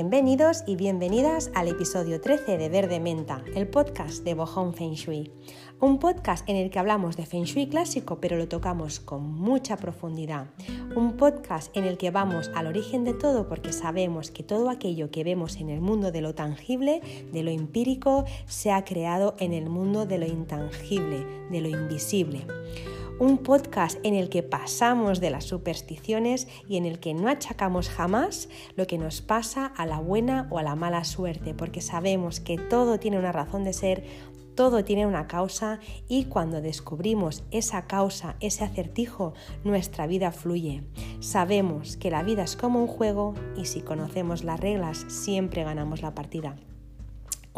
Bienvenidos y bienvenidas al episodio 13 de Verde Menta, el podcast de Bohong Feng Shui. Un podcast en el que hablamos de Feng Shui clásico, pero lo tocamos con mucha profundidad. Un podcast en el que vamos al origen de todo porque sabemos que todo aquello que vemos en el mundo de lo tangible, de lo empírico, se ha creado en el mundo de lo intangible, de lo invisible un podcast en el que pasamos de las supersticiones y en el que no achacamos jamás lo que nos pasa a la buena o a la mala suerte, porque sabemos que todo tiene una razón de ser, todo tiene una causa y cuando descubrimos esa causa, ese acertijo, nuestra vida fluye. Sabemos que la vida es como un juego y si conocemos las reglas siempre ganamos la partida.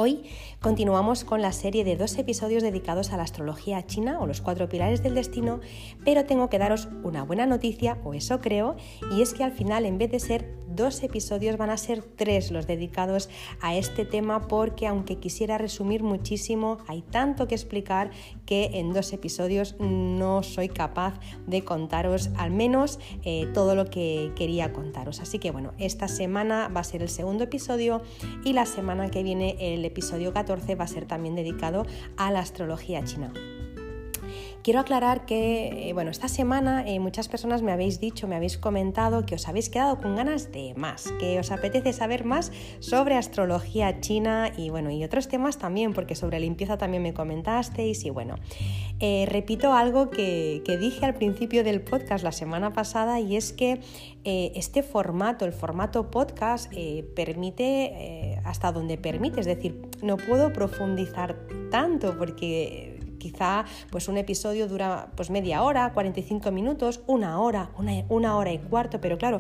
Hoy continuamos con la serie de dos episodios dedicados a la astrología china o los cuatro pilares del destino, pero tengo que daros una buena noticia, o eso creo, y es que al final en vez de ser dos episodios van a ser tres los dedicados a este tema porque aunque quisiera resumir muchísimo, hay tanto que explicar que en dos episodios no soy capaz de contaros al menos eh, todo lo que quería contaros. Así que bueno, esta semana va a ser el segundo episodio y la semana que viene el episodio 14 va a ser también dedicado a la astrología china. Quiero aclarar que, eh, bueno, esta semana eh, muchas personas me habéis dicho, me habéis comentado que os habéis quedado con ganas de más, que os apetece saber más sobre astrología china y, bueno, y otros temas también, porque sobre limpieza también me comentasteis y, bueno, eh, repito algo que, que, dije al principio del podcast la semana pasada y es que este formato, el formato podcast, permite hasta donde permite, es decir, no puedo profundizar tanto porque Quizá pues un episodio dura pues media hora, 45 minutos, una hora, una, hora y cuarto, pero claro,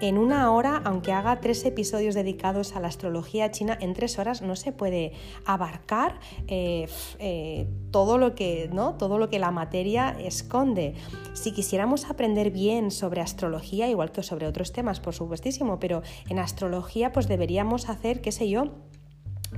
en una hora, aunque haga tres episodios dedicados a la astrología china, en tres horas no se puede abarcar eh, eh, todo, lo que, ¿no? todo lo que la materia esconde. Si quisiéramos aprender bien sobre astrología, igual que sobre otros temas, por supuestísimo, pero en astrología pues deberíamos hacer, qué sé yo,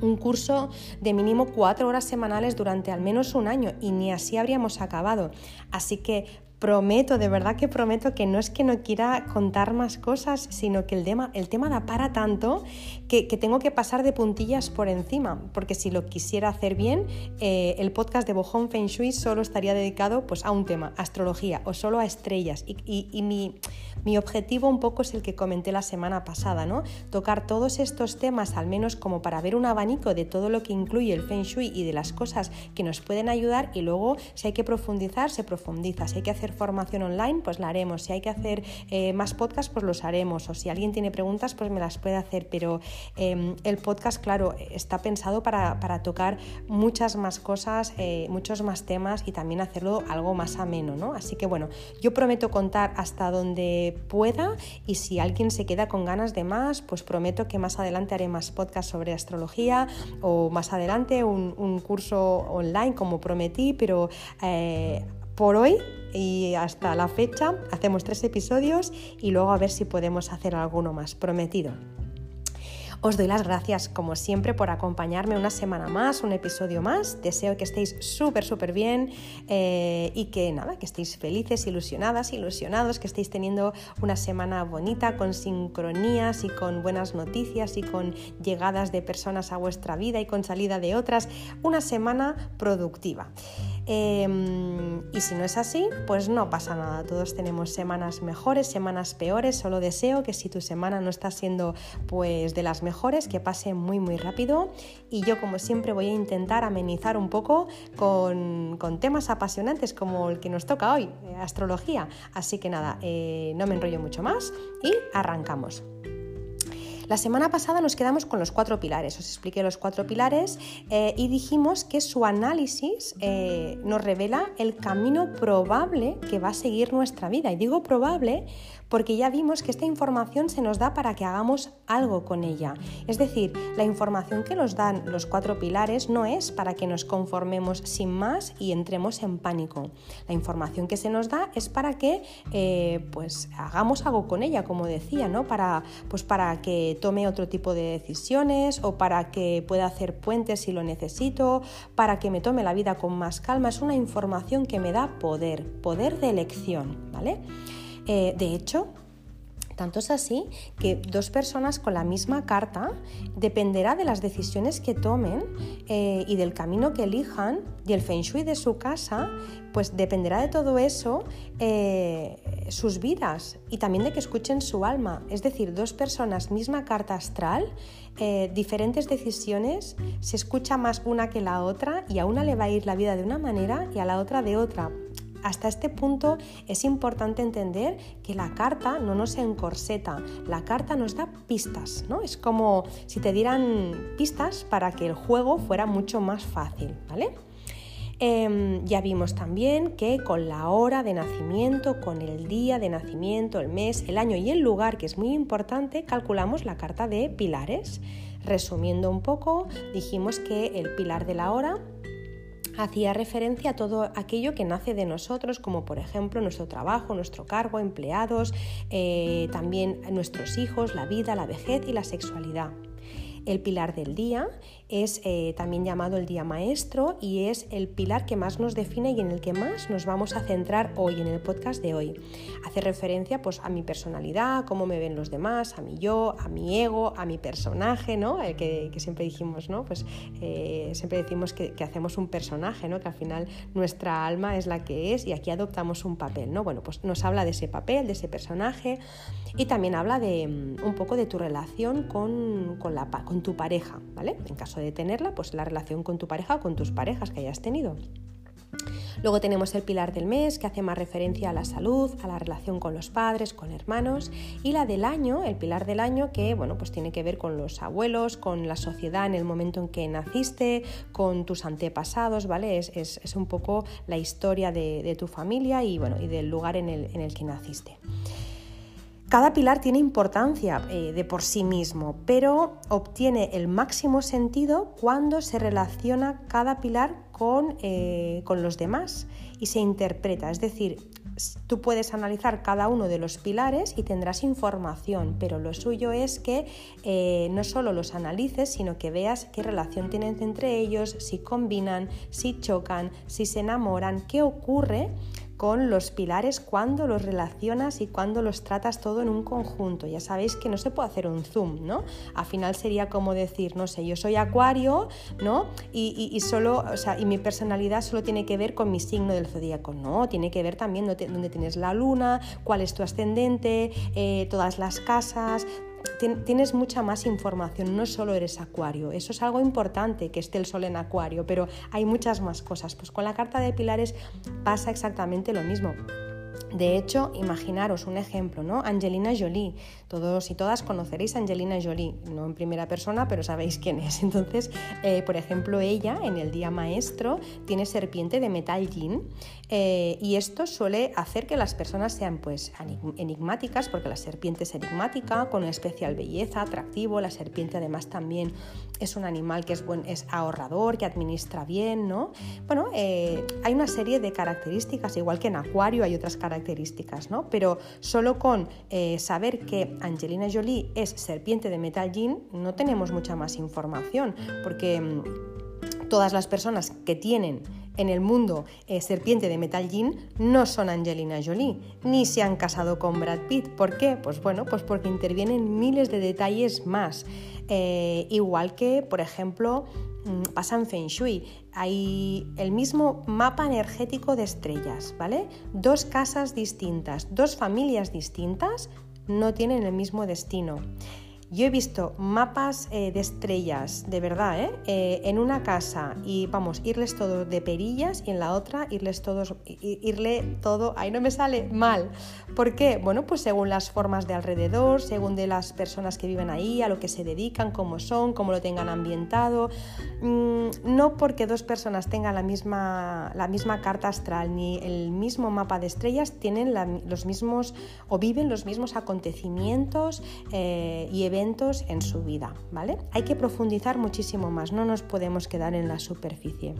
un curso de mínimo cuatro horas semanales durante al menos un año y ni así habríamos acabado. Así que prometo, de verdad que prometo que no es que no quiera contar más cosas, sino que el tema, el tema da para tanto que, tengo que pasar de puntillas por encima, porque si lo quisiera hacer bien, eh, el podcast de Bojón Feng Shui solo estaría dedicado pues, a un tema, astrología, o solo a estrellas. Y, mi, mi, objetivo un poco es el que comenté la semana pasada, ¿no? Tocar todos estos temas, al menos como para ver un abanico de todo lo que incluye el Feng Shui y de las cosas que nos pueden ayudar, y luego si hay que profundizar, se profundiza, si hay que hacer formación online, pues la haremos. Si hay que hacer eh, más podcasts, pues los haremos. O si alguien tiene preguntas, pues me las puede hacer. Pero em, el podcast, claro, está pensado para, tocar muchas más cosas, eh, muchos más temas y también hacerlo algo más ameno, ¿no? Así que bueno, yo prometo contar hasta donde pueda y si alguien se queda con ganas de más, pues prometo que más adelante haré más podcasts sobre astrología o más adelante un, curso online como prometí, pero eh, por hoy y hasta la fecha hacemos tres episodios y luego a ver si podemos hacer alguno más, prometido. Os doy las gracias, como siempre, por acompañarme una semana más, un episodio más. Deseo que estéis súper, súper bien eh, y que nada, que estéis felices, ilusionadas, ilusionados, que estéis teniendo una semana bonita, con sincronías y con buenas noticias y con llegadas de personas a vuestra vida y con salida de otras. Una semana productiva. Em, y si no es así, pues no pasa nada. Todos tenemos semanas mejores, semanas peores. Solo deseo que si tu semana no está siendo pues de las mejores, que pase muy muy rápido. Y yo como siempre voy a intentar amenizar un poco con, temas apasionantes como el que nos toca hoy, eh, astrología. Así que nada, eh, no me enrollo mucho más y arrancamos. La semana pasada nos quedamos con los cuatro pilares, os expliqué los cuatro pilares eh, y dijimos que su análisis eh, nos revela el camino probable que va a seguir nuestra vida. Y digo probable porque ya vimos que esta información se nos da para que hagamos algo con ella. Es decir, la información que nos dan los cuatro pilares no es para que nos conformemos sin más y entremos en pánico. La información que se nos da es para que eh, pues hagamos algo con ella, como decía, ¿no? Para, pues para que tome otro tipo de decisiones o para que pueda hacer puentes si lo necesito, para que me tome la vida con más calma. Es una información que me da poder, poder de elección, ¿vale? Eh, de hecho, Tanto es así que dos personas con la misma carta dependerá de las decisiones que tomen eh, y del camino que elijan y el feng shui de su casa, pues dependerá de todo eso eh, sus vidas y también de que escuchen su alma. Es decir, dos personas, misma carta astral, diferentes decisiones, se escucha más una que la otra y a una le va a ir la vida de una manera y a la otra de otra hasta este punto es importante entender que la carta no nos encorseta, la carta nos da pistas, ¿no? Es como si te dieran pistas para que el juego fuera mucho más fácil, ¿vale? Em, ya vimos también que con la hora de nacimiento, con el día de nacimiento, el mes, el año y el lugar, que es muy importante, calculamos la carta de pilares. Resumiendo un poco, dijimos que el pilar de la hora hacía referencia a todo aquello que nace de nosotros, como por ejemplo nuestro trabajo, nuestro cargo, empleados, eh, también nuestros hijos, la vida, la vejez y la sexualidad. El pilar del día es eh, también llamado el día maestro y es el pilar que más nos define y en el que más nos vamos a centrar hoy en el podcast de hoy. Hace referencia pues, a mi personalidad, cómo me ven los demás, a mi yo, a mi ego, a mi personaje, ¿no? El que, siempre dijimos, ¿no? Pues eh, siempre decimos que, hacemos un personaje, ¿no? Que al final nuestra alma es la que es y aquí adoptamos un papel, ¿no? Bueno, pues nos habla de ese papel, de ese personaje y también habla de mm, un poco de tu relación con, con la con tu pareja, ¿vale? En caso de tenerla, pues la relación con tu pareja o con tus parejas que hayas tenido. Luego tenemos el pilar del mes, que hace más referencia a la salud, a la relación con los padres, con hermanos, y la del año, el pilar del año, que bueno, pues tiene que ver con los abuelos, con la sociedad en el momento en que naciste, con tus antepasados, ¿vale? Es, un poco la historia de, tu familia y, bueno, y del lugar en el, en el que naciste. Cada pilar tiene importancia eh, de por sí mismo, pero obtiene el máximo sentido cuando se relaciona cada pilar con, eh, con los demás y se interpreta. Es decir, tú puedes analizar cada uno de los pilares y tendrás información, pero lo suyo es que eh, no solo los analices, sino que veas qué relación tienen entre ellos, si combinan, si chocan, si se enamoran, qué ocurre con los pilares cuando los relacionas y cuando los tratas todo en un conjunto. Ya sabéis que no se puede hacer un zoom, ¿no? Al final sería como decir, no sé, yo soy acuario, ¿no? Y, solo, o sea, y mi personalidad solo tiene que ver con mi signo del zodíaco. No, tiene que ver también dónde tienes la luna, cuál es tu ascendente, eh, todas las casas, tienes mucha más información, no solo eres acuario. Eso es algo importante, que esté el sol en acuario, pero hay muchas más cosas. Pues con la carta de pilares pasa exactamente lo mismo. De hecho, imaginaros un ejemplo, ¿no? Angelina Jolie. Todos y todas conoceréis a Angelina Jolie, no en primera persona, pero sabéis quién es. Entonces, eh, por ejemplo, ella en el día maestro tiene serpiente de metal yin eh, y esto suele hacer que las personas sean pues enigmáticas, porque la serpiente es enigmática, con una especial belleza, atractivo. La serpiente además también es un animal que es, buen, es ahorrador, que administra bien, ¿no? Bueno, eh, hay una serie de características, igual que en Acuario hay otras características características, ¿no? Pero solo con eh, saber que Angelina Jolie es serpiente de metal jean no tenemos mucha más información, porque mm, todas las personas que tienen en el mundo eh, serpiente de metal jean no son Angelina Jolie, ni se han casado con Brad Pitt. ¿Por qué? Pues bueno, pues porque intervienen miles de detalles más. Eh, igual que, por ejemplo, mm, pasa en Feng Shui. Hay el mismo mapa energético de estrellas, ¿vale? Dos casas distintas, dos familias distintas no tienen el mismo destino. Yo he visto mapas eh, de estrellas, de verdad, ¿eh? ¿eh? en una casa y vamos, irles todo de perillas y en la otra irles todos, irle todo, ahí no me sale mal. ¿Por qué? Bueno, pues según las formas de alrededor, según de las personas que viven ahí, a lo que se dedican, cómo son, cómo lo tengan ambientado. Mm, no porque dos personas tengan la misma, la misma carta astral ni el mismo mapa de estrellas, tienen los mismos o viven los mismos acontecimientos eh, y eventos en su vida, ¿vale? Hay que profundizar muchísimo más, no nos podemos quedar en la superficie.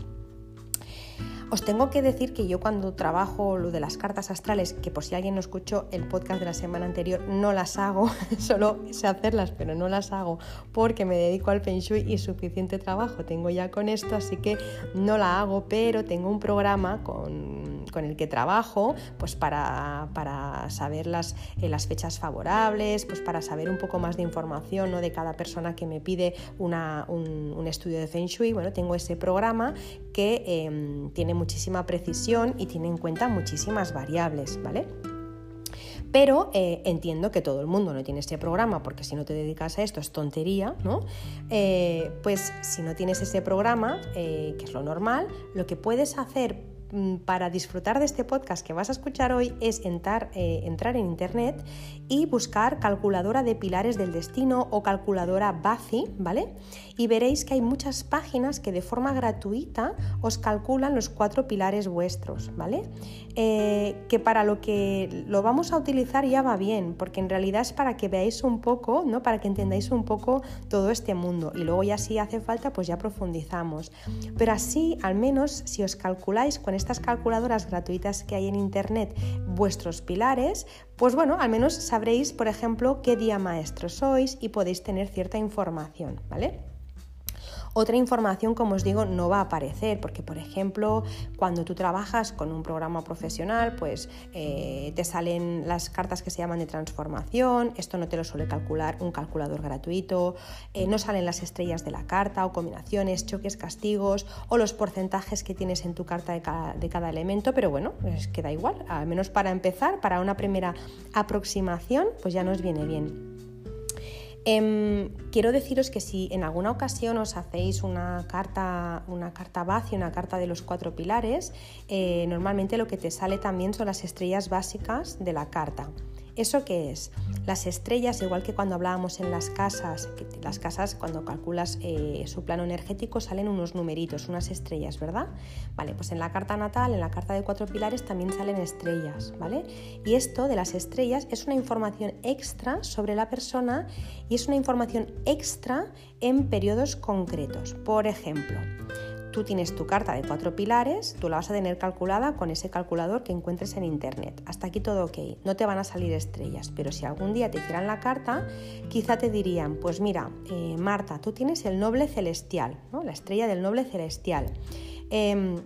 Os tengo que decir que yo cuando trabajo lo de las cartas astrales, que por si alguien no escuchó el podcast de la semana anterior, no las hago, solo sé hacerlas, pero no las hago porque me dedico al Feng y suficiente trabajo tengo ya con esto, así que no la hago, pero tengo un programa con con el que trabajo, pues para, saber las, eh, las, fechas favorables, pues para saber un poco más de información ¿no? de cada persona que me pide una, un, estudio de Feng Shui. Bueno, tengo ese programa que em, tiene muchísima precisión y tiene en cuenta muchísimas variables, ¿vale? Pero eh, entiendo que todo el mundo no tiene este programa, porque si no te dedicas a esto es tontería, ¿no? Eh, pues si no tienes ese programa, que es lo normal, lo que puedes hacer para disfrutar de este podcast que vas a escuchar hoy es entrar, eh, entrar, en internet y buscar calculadora de pilares del destino o calculadora BACI, ¿vale? Y veréis que hay muchas páginas que de forma gratuita os calculan los cuatro pilares vuestros, ¿vale? Eh, que para lo que lo vamos a utilizar ya va bien, porque en realidad es para que veáis un poco, ¿no? Para que entendáis un poco todo este mundo y luego ya si hace falta pues ya profundizamos. Pero así, al menos, si os calculáis con estas calculadoras gratuitas que hay en Internet vuestros pilares, pues bueno, al menos sabréis, por ejemplo, qué día maestro sois y podéis tener cierta información, ¿vale? Otra información, como os digo, no va a aparecer, porque por ejemplo, cuando tú trabajas con un programa profesional, pues eh, te salen las cartas que se llaman de transformación, esto no te lo suele calcular un calculador gratuito, eh, no salen las estrellas de la carta o combinaciones, choques, castigos o los porcentajes que tienes en tu carta de cada, de cada elemento, pero bueno, pues queda igual, al menos para empezar, para una primera aproximación, pues ya nos viene bien. Em, quiero deciros que si en alguna ocasión os hacéis una carta, una carta vacía, una carta de los cuatro pilares, eh, normalmente lo que te sale también son las estrellas básicas de la carta. ¿Eso qué es? Las estrellas, igual que cuando hablábamos en las casas, las casas cuando calculas eh, su plano energético salen unos numeritos, unas estrellas, ¿verdad? Vale, pues en la carta natal, en la carta de cuatro pilares también salen estrellas, ¿vale? Y esto de las estrellas es una información extra sobre la persona y es una información extra en periodos concretos. Por ejemplo, tú tienes tu carta de cuatro pilares, tú la vas a tener calculada con ese calculador que encuentres en internet. Hasta aquí todo ok, no te van a salir estrellas, pero si algún día te hicieran la carta, quizá te dirían, pues mira, eh, Marta, tú tienes el noble celestial, ¿no? la estrella del noble celestial. Em,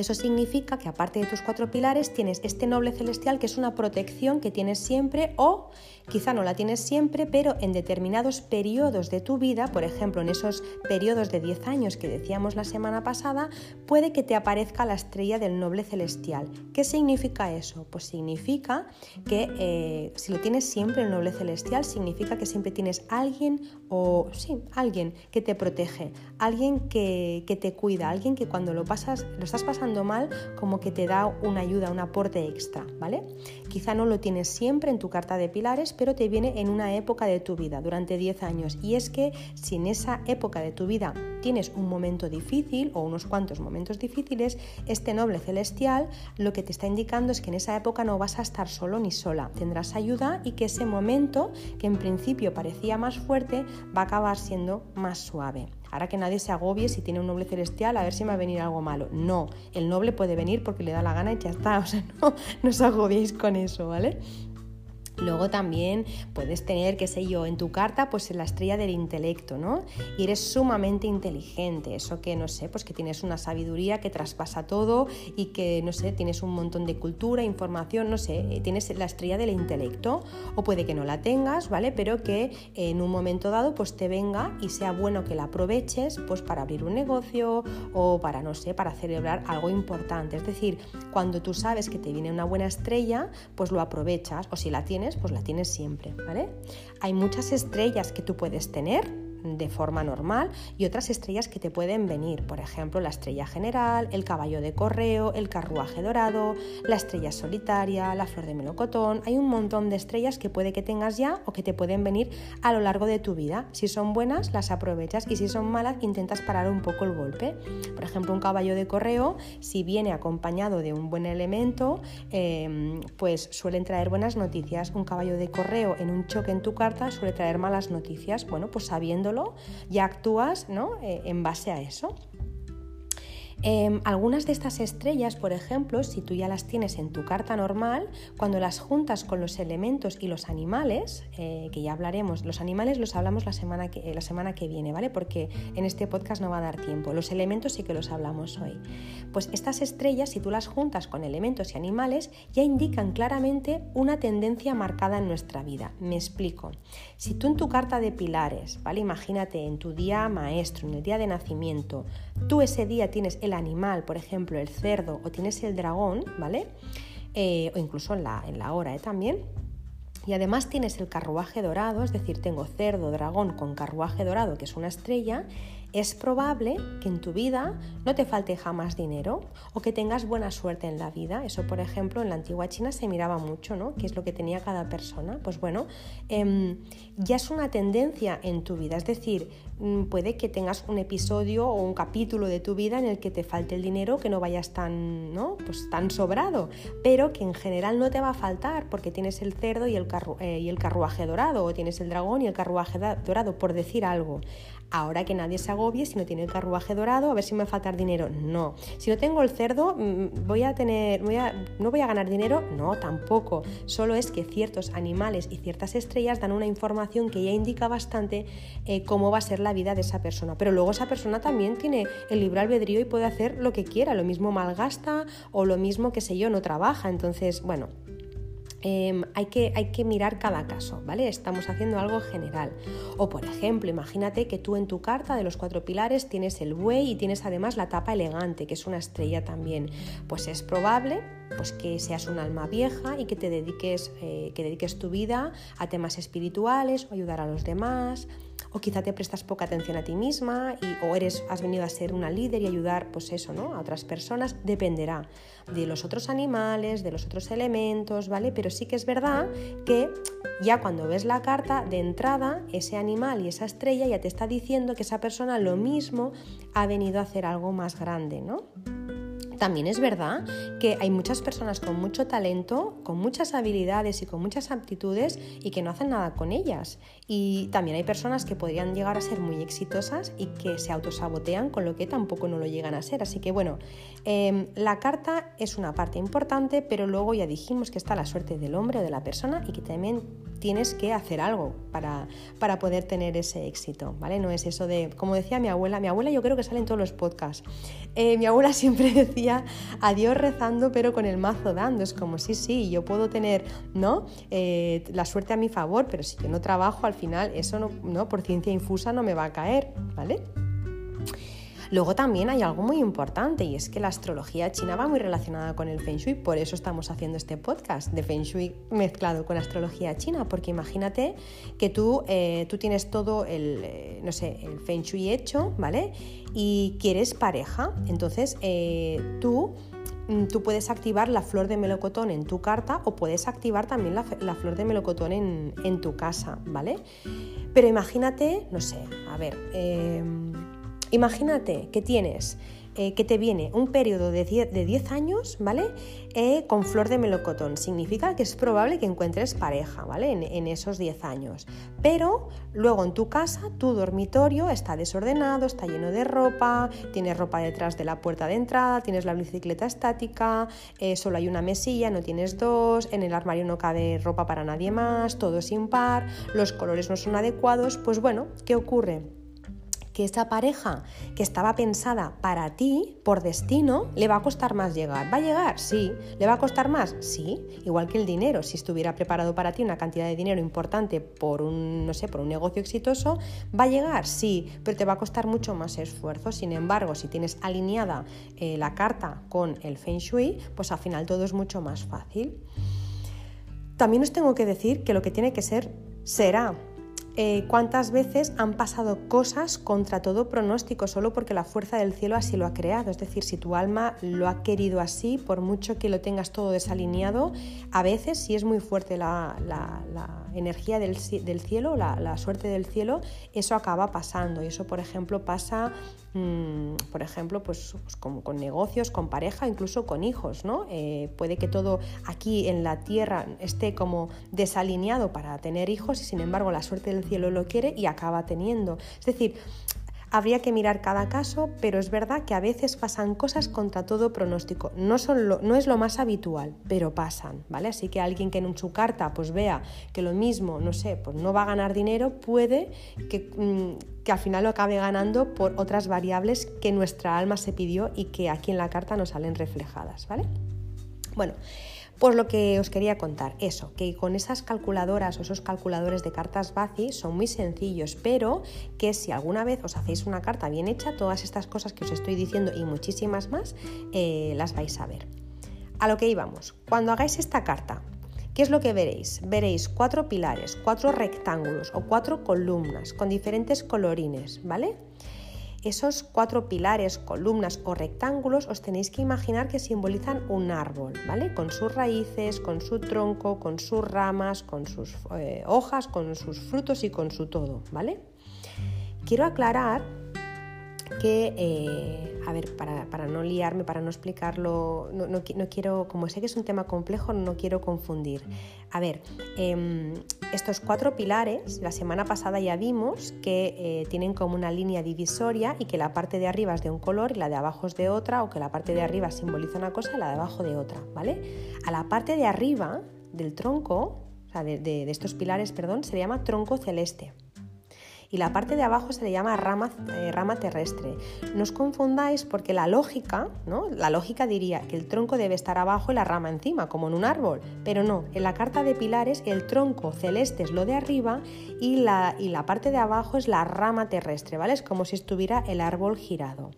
eso significa que aparte de tus cuatro pilares tienes este noble celestial que es una protección que tienes siempre o quizá no la tienes siempre, pero en determinados periodos de tu vida, por ejemplo en esos periodos de 10 años que decíamos la semana pasada, puede que te aparezca la estrella del noble celestial. ¿Qué significa eso? Pues significa que eh, si lo tienes siempre el noble celestial, significa que siempre tienes alguien o sí, alguien que te protege, alguien que, que te cuida, alguien que cuando lo pasas, lo estás pasando mal, como que te da una ayuda, un aporte extra, ¿vale? Quizá no lo tienes siempre en tu carta de pilares, pero te viene en una época de tu vida, durante 10 años. Y es que si en esa época de tu vida tienes un momento difícil o unos cuantos momentos difíciles, este noble celestial lo que te está indicando es que en esa época no vas a estar solo ni sola, tendrás ayuda y que ese momento, que en principio parecía más fuerte, va a acabar siendo más suave. Ahora que nadie se agobie si tiene un noble celestial, a ver si me va a venir algo malo. No, el noble puede venir porque le da la gana y ya está. O sea, no, os agobiéis con eso, ¿vale? Luego también puedes tener, qué sé yo, en tu carta, pues la estrella del intelecto, ¿no? Y eres sumamente inteligente, eso que, no sé, pues que tienes una sabiduría que traspasa todo y que, no sé, tienes un montón de cultura, información, no sé, eh, tienes la estrella del intelecto, o puede que no la tengas, ¿vale? Pero que en un momento dado, pues te venga y sea bueno que la aproveches, pues para abrir un negocio o para, no sé, para celebrar algo importante. Es decir, cuando tú sabes que te viene una buena estrella, pues lo aprovechas, o si la tienes, pues la tienes siempre, ¿vale? Hay muchas estrellas que tú puedes tener de forma normal y otras estrellas que te pueden venir, por ejemplo la estrella general, el caballo de correo, el carruaje dorado, la estrella solitaria, la flor de melocotón, hay un montón de estrellas que puede que tengas ya o que te pueden venir a lo largo de tu vida. Si son buenas, las aprovechas y si son malas, intentas parar un poco el golpe. Por ejemplo, un caballo de correo, si viene acompañado de un buen elemento, em, pues suelen traer buenas noticias. Un caballo de correo en un choque en tu carta suele traer malas noticias. Bueno, pues sabiéndolo, ya actúas ¿no? Eh, en base a eso. Em, algunas de estas estrellas, por ejemplo, si tú ya las tienes en tu carta normal, cuando las juntas con los elementos y los animales, eh, que ya hablaremos, los animales los hablamos la semana, que, la semana que viene, ¿vale? Porque en este podcast no va a dar tiempo. Los elementos sí que los hablamos hoy. Pues estas estrellas, si tú las juntas con elementos y animales, ya indican claramente una tendencia marcada en nuestra vida. Me explico. Si tú en tu carta de pilares, ¿vale? Imagínate en tu día maestro, en el día de nacimiento, tú ese día tienes el animal, por ejemplo, el cerdo, o tienes el dragón, ¿vale? Eh, o incluso en la, hora ¿eh? también. Y además tienes el carruaje dorado, es decir, tengo cerdo, dragón con carruaje dorado, que es una estrella, es probable que en tu vida no te falte jamás dinero o que tengas buena suerte en la vida. Eso, por ejemplo, en la antigua China se miraba mucho, ¿no? ¿Qué es lo que tenía cada persona? Pues bueno, em, ya es una tendencia en tu vida. Es decir, mm, puede que tengas un episodio o un capítulo de tu vida en el que te falte el dinero, que no vayas tan, ¿no? Pues tan sobrado, pero que en general no te va a faltar porque tienes el cerdo y el, eh, y el carruaje dorado o tienes el dragón y el carruaje dorado, por decir algo. Ahora que nadie se agobie si no tiene el carruaje dorado, a ver si me va a faltar dinero. No. Si no tengo el cerdo, mm, voy a tener, voy a, no voy a ganar dinero. No, tampoco. Solo es que ciertos animales y ciertas estrellas dan una información que ya indica bastante eh, cómo va a ser la vida de esa persona. Pero luego esa persona también tiene el libre albedrío y puede hacer lo que quiera. Lo mismo malgasta o lo mismo, que sé yo, no trabaja. Entonces, bueno, Em, hay, que, hay, que, mirar cada caso, ¿vale? Estamos haciendo algo general. O por ejemplo, imagínate que tú en tu carta de los cuatro pilares tienes el buey y tienes además la tapa elegante, que es una estrella también. Pues es probable pues, que seas un alma vieja y que te dediques, eh, que dediques tu vida a temas espirituales o ayudar a los demás o quizá te prestas poca atención a ti misma y, o eres, has venido a ser una líder y ayudar pues eso, ¿no? a otras personas, dependerá de los otros animales, de los otros elementos, ¿vale? Pero sí que es verdad que ya cuando ves la carta de entrada, ese animal y esa estrella ya te está diciendo que esa persona lo mismo ha venido a hacer algo más grande, ¿no? También es verdad que hay muchas personas con mucho talento, con muchas habilidades y con muchas aptitudes y que no hacen nada con ellas. Y también hay personas que podrían llegar a ser muy exitosas y que se autosabotean con lo que tampoco no lo llegan a ser. Así que bueno, em, la carta es una parte importante, pero luego ya dijimos que está la suerte del hombre o de la persona y que también tienes que hacer algo para, para poder tener ese éxito, ¿vale? No es eso de, como decía mi abuela, mi abuela yo creo que sale en todos los podcasts, eh, mi abuela siempre decía, adiós rezando pero con el mazo dando, es como, sí, sí, yo puedo tener, ¿no? Eh, la suerte a mi favor, pero si yo no trabajo al final, eso no, por ciencia infusa no me va a caer, ¿vale? Luego también hay algo muy importante y es que la astrología china va muy relacionada con el Feng Shui, por eso estamos haciendo este podcast de Feng Shui mezclado con astrología china, porque imagínate que tú, eh, tú tienes todo el, eh, no sé, el Feng Shui hecho, ¿vale? Y quieres pareja, entonces eh, tú tú puedes activar la flor de melocotón en tu carta o puedes activar también la, flor de melocotón en, en, tu casa, ¿vale? Pero imagínate, no sé, a ver, em, Imagínate que tienes, eh, que te viene un periodo de 10, años, ¿vale? Eh, con flor de melocotón. Significa que es probable que encuentres pareja, ¿vale? En, esos 10 años. Pero luego en tu casa, tu dormitorio está desordenado, está lleno de ropa, tienes ropa detrás de la puerta de entrada, tienes la bicicleta estática, eh, solo hay una mesilla, no tienes dos, en el armario no cabe ropa para nadie más, todo es impar, los colores no son adecuados. Pues bueno, ¿qué ocurre? Que esa pareja que estaba pensada para ti, por destino, le va a costar más llegar. ¿Va a llegar? Sí. ¿Le va a costar más? Sí. Igual que el dinero. Si estuviera preparado para ti una cantidad de dinero importante por un, no sé, por un negocio exitoso, ¿va a llegar? Sí. Pero te va a costar mucho más esfuerzo. Sin embargo, si tienes alineada eh, la carta con el Feng Shui, pues al final todo es mucho más fácil. También os tengo que decir que lo que tiene que ser será eh, cuántas veces han pasado cosas contra todo pronóstico solo porque la fuerza del cielo así lo ha creado. Es decir, si tu alma lo ha querido así, por mucho que lo tengas todo desalineado, a veces si es muy fuerte la, energía del, cielo, la, suerte del cielo, eso acaba pasando. Y eso, por ejemplo, pasa Mm, por ejemplo, pues, pues con, negocios, con pareja, incluso con hijos, ¿no? Eh, puede que todo aquí en la tierra esté como desalineado para tener hijos y sin embargo la suerte del cielo lo quiere y acaba teniendo. Es decir, Habría que mirar cada caso, pero es verdad que a veces pasan cosas contra todo pronóstico. No, son no es lo más habitual, pero pasan, ¿vale? Así que alguien que en su carta pues vea que lo mismo, no sé, pues no va a ganar dinero, puede que, mm, que al final lo acabe ganando por otras variables que nuestra alma se pidió y que aquí en la carta nos salen reflejadas, ¿vale? Bueno, pues lo que os quería contar, eso, que con esas calculadoras o esos calculadores de cartas BACI son muy sencillos, pero que si alguna vez os hacéis una carta bien hecha, todas estas cosas que os estoy diciendo y muchísimas más, eh, las vais a ver. A lo que íbamos, cuando hagáis esta carta, ¿Qué es lo que veréis? Veréis cuatro pilares, cuatro rectángulos o cuatro columnas con diferentes colorines, ¿vale? Esos cuatro pilares, columnas o rectángulos os tenéis que imaginar que simbolizan un árbol, ¿vale? Con sus raíces, con su tronco, con sus ramas, con sus eh, hojas, con sus frutos y con su todo, ¿vale? Quiero aclarar que, eh, a ver, para, no liarme, para no explicarlo, no, quiero, como sé que es un tema complejo, no quiero confundir. A ver, em, estos cuatro pilares, la semana pasada ya vimos que eh, tienen como una línea divisoria y que la parte de arriba es de un color y la de abajo es de otra, o que la parte de arriba simboliza una cosa y la de abajo de otra, ¿vale? A la parte de arriba del tronco, o sea, de estos pilares, perdón, se llama tronco celeste y la parte de abajo se le llama rama, eh, rama terrestre. No os confundáis porque la lógica, ¿no? La lógica diría que el tronco debe estar abajo y la rama encima, como en un árbol, pero no, en la carta de pilares el tronco celeste es lo de arriba y la, y la parte de abajo es la rama terrestre, ¿vale? Es como si estuviera el árbol girado.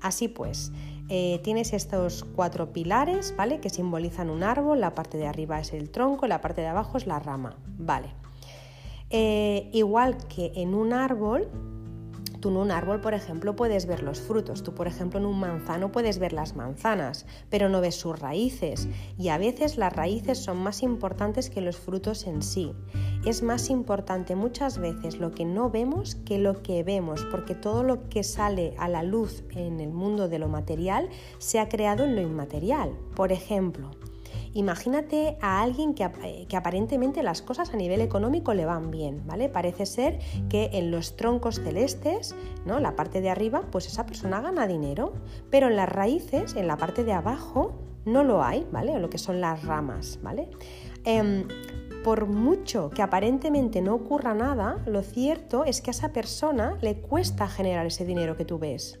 Así pues, eh, tienes estos cuatro pilares, ¿vale? Que simbolizan un árbol, la parte de arriba es el tronco, la parte de abajo es la rama, ¿vale? Eh, igual que en un árbol, tú en un árbol, por ejemplo, puedes ver los frutos. Tú, por ejemplo, en un manzano puedes ver las manzanas, pero no ves sus raíces. Y a veces las raíces son más importantes que los frutos en sí. Es más importante muchas veces lo que no vemos que lo que vemos, porque todo lo que sale a la luz en el mundo de lo material se ha creado en lo inmaterial. Por ejemplo, Imagínate a alguien que, aparentemente las cosas a nivel económico le van bien, ¿vale? Parece ser que en los troncos celestes, ¿no? La parte de arriba, pues esa persona gana dinero, pero en las raíces, en la parte de abajo, no lo hay, ¿vale? O lo que son las ramas, ¿vale? Em, por mucho que aparentemente no ocurra nada, lo cierto es que a esa persona le cuesta generar ese dinero que tú ves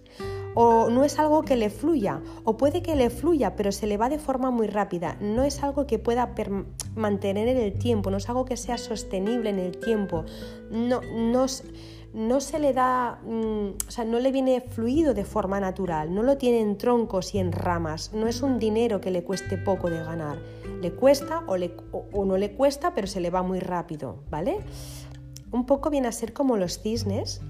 o no es algo que le fluya, o puede que le fluya, pero se le va de forma muy rápida, no es algo que pueda mantener en el tiempo, no es algo que sea sostenible en el tiempo, no, no, se le da, mm, o sea, no le viene fluido de forma natural, no lo tiene en troncos y en ramas, no es un dinero que le cueste poco de ganar, le cuesta o, o no le cuesta, pero se le va muy rápido, ¿vale? Un poco viene a ser como los cisnes,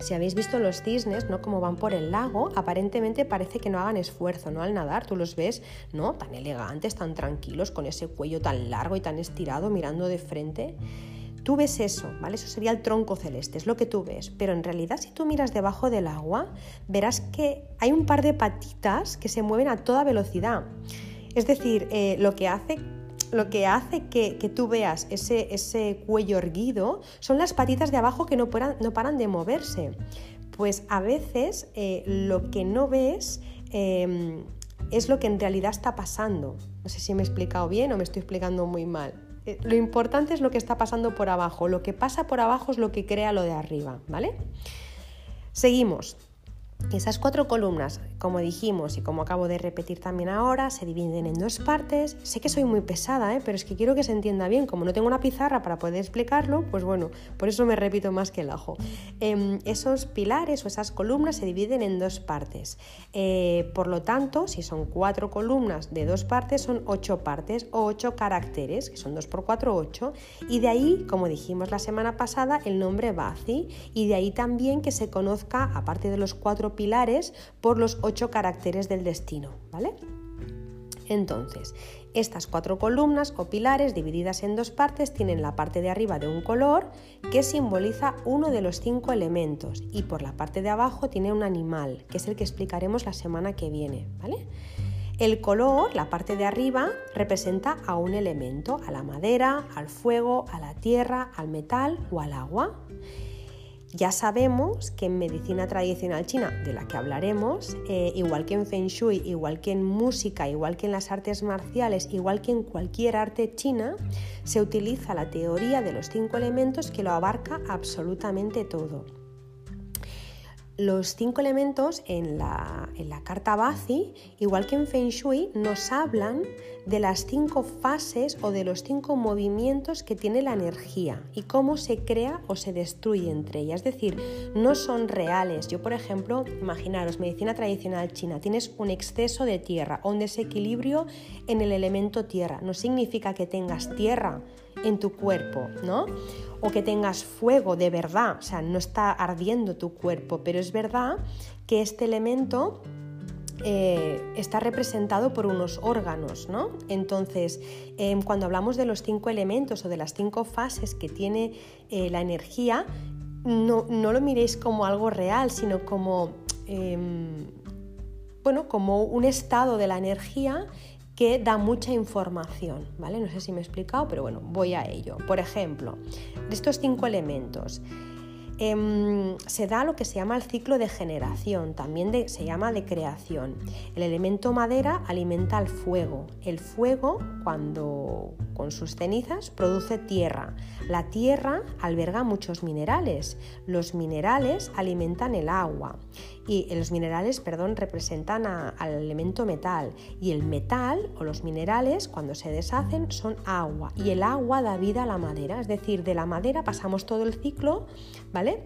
si habéis visto los cisnes, ¿no? Como van por el lago, aparentemente parece que no hagan esfuerzo, ¿no? Al nadar, tú los ves, ¿no? Tan elegantes, tan tranquilos, con ese cuello tan largo y tan estirado, mirando de frente. Tú ves eso, ¿vale? Eso sería el tronco celeste, es lo que tú ves. Pero en realidad, si tú miras debajo del agua, verás que hay un par de patitas que se mueven a toda velocidad. Es decir, eh, lo que hace lo que hace que, tú veas ese, ese, cuello erguido son las patitas de abajo que no, paran, no paran de moverse. Pues a veces eh, lo que no ves em, es lo que en realidad está pasando. No sé si me he explicado bien o me estoy explicando muy mal. Eh, lo importante es lo que está pasando por abajo. Lo que pasa por abajo es lo que crea lo de arriba, ¿vale? Seguimos. Esas cuatro columnas, como dijimos y como acabo de repetir también ahora, se dividen en dos partes. Sé que soy muy pesada, ¿eh? pero es que quiero que se entienda bien. Como no tengo una pizarra para poder explicarlo, pues bueno, por eso me repito más que el ajo. Em, esos pilares o esas columnas se dividen en dos partes. Eh, por lo tanto, si son cuatro columnas de dos partes, son ocho partes o ocho caracteres, que son dos por cuatro, ocho. Y de ahí, como dijimos la semana pasada, el nombre Bazi. Y de ahí también que se conozca, aparte de los cuatro pilares por los ocho caracteres del destino, ¿vale? Entonces, estas cuatro columnas o pilares divididas en dos partes tienen la parte de arriba de un color que simboliza uno de los cinco elementos y por la parte de abajo tiene un animal, que es el que explicaremos la semana que viene, ¿vale? El color, la parte de arriba, representa a un elemento, a la madera, al fuego, a la tierra, al metal o al agua. Ya sabemos que en medicina tradicional china, de la que hablaremos, eh, igual que en Feng Shui, igual que en música, igual que en las artes marciales, igual que en cualquier arte china, se utiliza la teoría de los cinco elementos que lo abarca absolutamente todo. Los cinco elementos en la, carta Bazi, igual que en Feng Shui, nos hablan de las cinco fases o de los cinco movimientos que tiene la energía y cómo se crea o se destruye entre ellas. Es decir, no son reales. Yo, por ejemplo, imaginaros, medicina tradicional china, tienes un exceso de tierra o un desequilibrio en el elemento tierra. No significa que tengas tierra en tu cuerpo, ¿no? O que tengas fuego de verdad, o sea, no está ardiendo tu cuerpo, pero es verdad que este elemento eh, está representado por unos órganos, ¿no? Entonces, em, cuando hablamos de los cinco elementos o de las cinco fases que tiene eh, la energía, no, no, lo miréis como algo real, sino como, em, bueno, como un estado de la energía que da mucha información, ¿vale? No sé si me he explicado, pero bueno, voy a ello. Por ejemplo, de estos cinco elementos, Em, se da lo que se llama el ciclo de generación, también se llama de creación. El elemento madera alimenta al fuego. El fuego, cuando con sus cenizas, produce tierra. La tierra alberga muchos minerales. Los minerales alimentan el agua. Y los minerales, perdón, representan al elemento metal. Y el metal o los minerales, cuando se deshacen, son agua. Y el agua da vida a la madera. Es decir, de la madera pasamos todo el ciclo, ¿vale?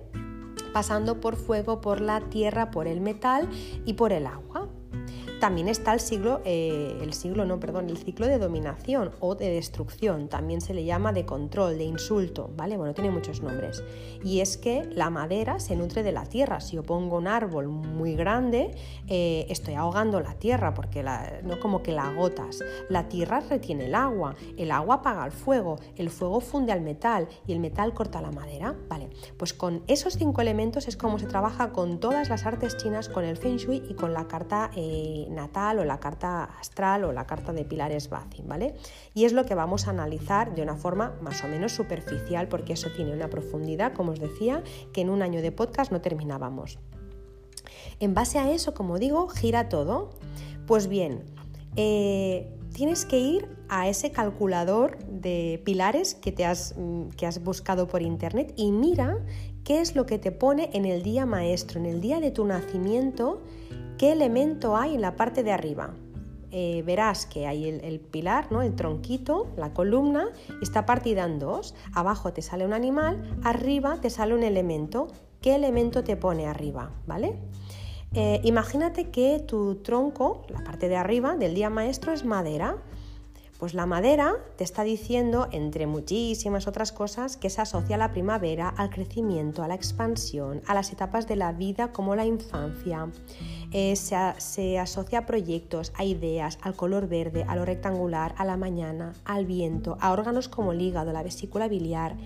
Pasando por fuego, por la tierra, por el metal y por el agua. También está el siglo, eh, el siglo, no, perdón, el ciclo de dominación o de destrucción, también se le llama de control, de insulto, ¿vale? Bueno, tiene muchos nombres. Y es que la madera se nutre de la tierra. Si yo pongo un árbol muy grande, eh, estoy ahogando la tierra, porque no como que la agotas. La tierra retiene el agua, el agua apaga el fuego, el fuego funde al metal y el metal corta la madera, ¿vale? Pues con esos cinco elementos es como se trabaja con todas las artes chinas, con el Feng Shui y con la carta eh, natal o la carta astral o la carta de pilares Bazi, ¿vale? Y es lo que vamos a analizar de una forma más o menos superficial porque eso tiene una profundidad, como os decía, que en un año de podcast no terminábamos. En base a eso, como digo, gira todo. Pues bien, eh, tienes que ir a ese calculador de pilares que, te has, mm, que has buscado por internet y mira qué es lo que te pone en el día maestro, en el día de tu nacimiento qué elemento hay en la parte de arriba. Eh, verás que hay el, pilar, ¿no? el tronquito, la columna, está partida en dos. Abajo te sale un animal, arriba te sale un elemento. ¿Qué elemento te pone arriba? ¿Vale? Eh, imagínate que tu tronco, la parte de arriba del día maestro, es madera. Pues la madera te está diciendo, entre muchísimas otras cosas, que se asocia a la primavera, al crecimiento, a la expansión, a las etapas de la vida como la infancia. Eh, se, se, asocia a proyectos, a ideas, al color verde, a lo rectangular, a la mañana, al viento, a órganos como el hígado, la vesícula biliar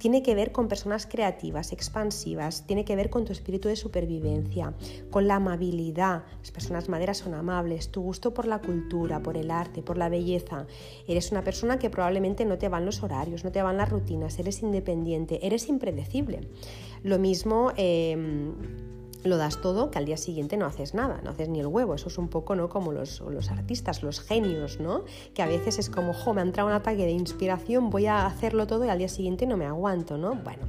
tiene que ver con personas creativas, expansivas, tiene que ver con tu espíritu de supervivencia, con la amabilidad. Las personas maderas son amables, tu gusto por la cultura, por el arte, por la belleza. Eres una persona que probablemente no te van los horarios, no te van las rutinas, eres independiente, eres impredecible. Lo mismo... Em, lo das todo que al día siguiente no haces nada, no haces ni el huevo. Eso es un poco ¿no? como los, los artistas, los genios, ¿no? que a veces es como, jo, me ha entrado un ataque de inspiración, voy a hacerlo todo y al día siguiente no me aguanto. ¿no? Bueno,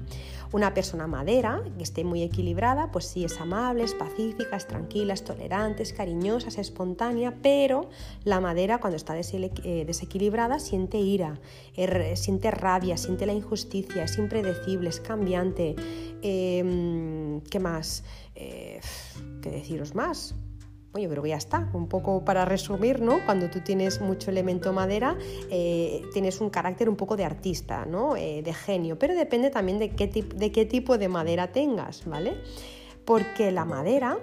una persona madera, que esté muy equilibrada, pues sí es amable, es pacífica, es tranquila, es tolerante, es cariñosa, es espontánea, pero la madera cuando está eh, desequilibrada siente ira, er, siente rabia, siente la injusticia, es impredecible, es cambiante. Em, ¿Qué más? Eh, ¿Qué deciros más? yo creo que ya está, un poco para resumir, ¿no? Cuando tú tienes mucho elemento madera, eh, tienes un carácter un poco de artista, ¿no? Eh, de genio, pero depende también de qué, de qué tipo de madera tengas, ¿vale? Porque la madera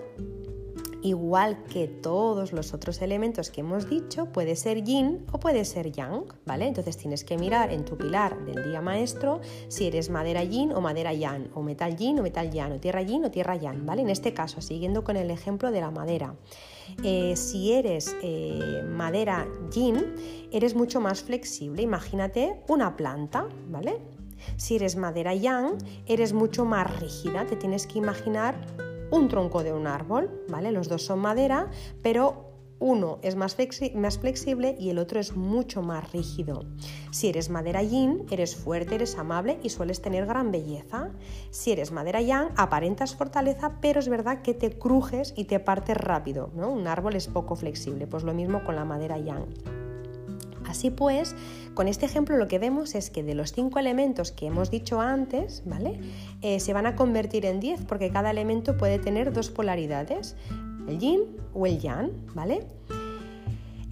igual que todos los otros elementos que hemos dicho, puede ser yin o puede ser yang, ¿vale? Entonces tienes que mirar en tu pilar del día maestro si eres madera yin o madera yang, o metal yin o metal yang, o tierra yin o tierra yang, ¿vale? En este caso, siguiendo con el ejemplo de la madera. Eh, si eres eh, madera yin, eres mucho más flexible. Imagínate una planta, ¿vale? Si eres madera yang, eres mucho más rígida, te tienes que imaginar un tronco de un árbol, ¿vale? Los dos son madera, pero uno es más, más, flexible y el otro es mucho más rígido. Si eres madera yin, eres fuerte, eres amable y sueles tener gran belleza. Si eres madera yang, aparentas fortaleza, pero es verdad que te crujes y te partes rápido. ¿no? Un árbol es poco flexible, pues lo mismo con la madera yang. Así pues, con este ejemplo lo que vemos es que de los cinco elementos que hemos dicho antes, ¿vale? Eh, se van a convertir en 10 porque cada elemento puede tener dos polaridades el yin o el yang, ¿vale?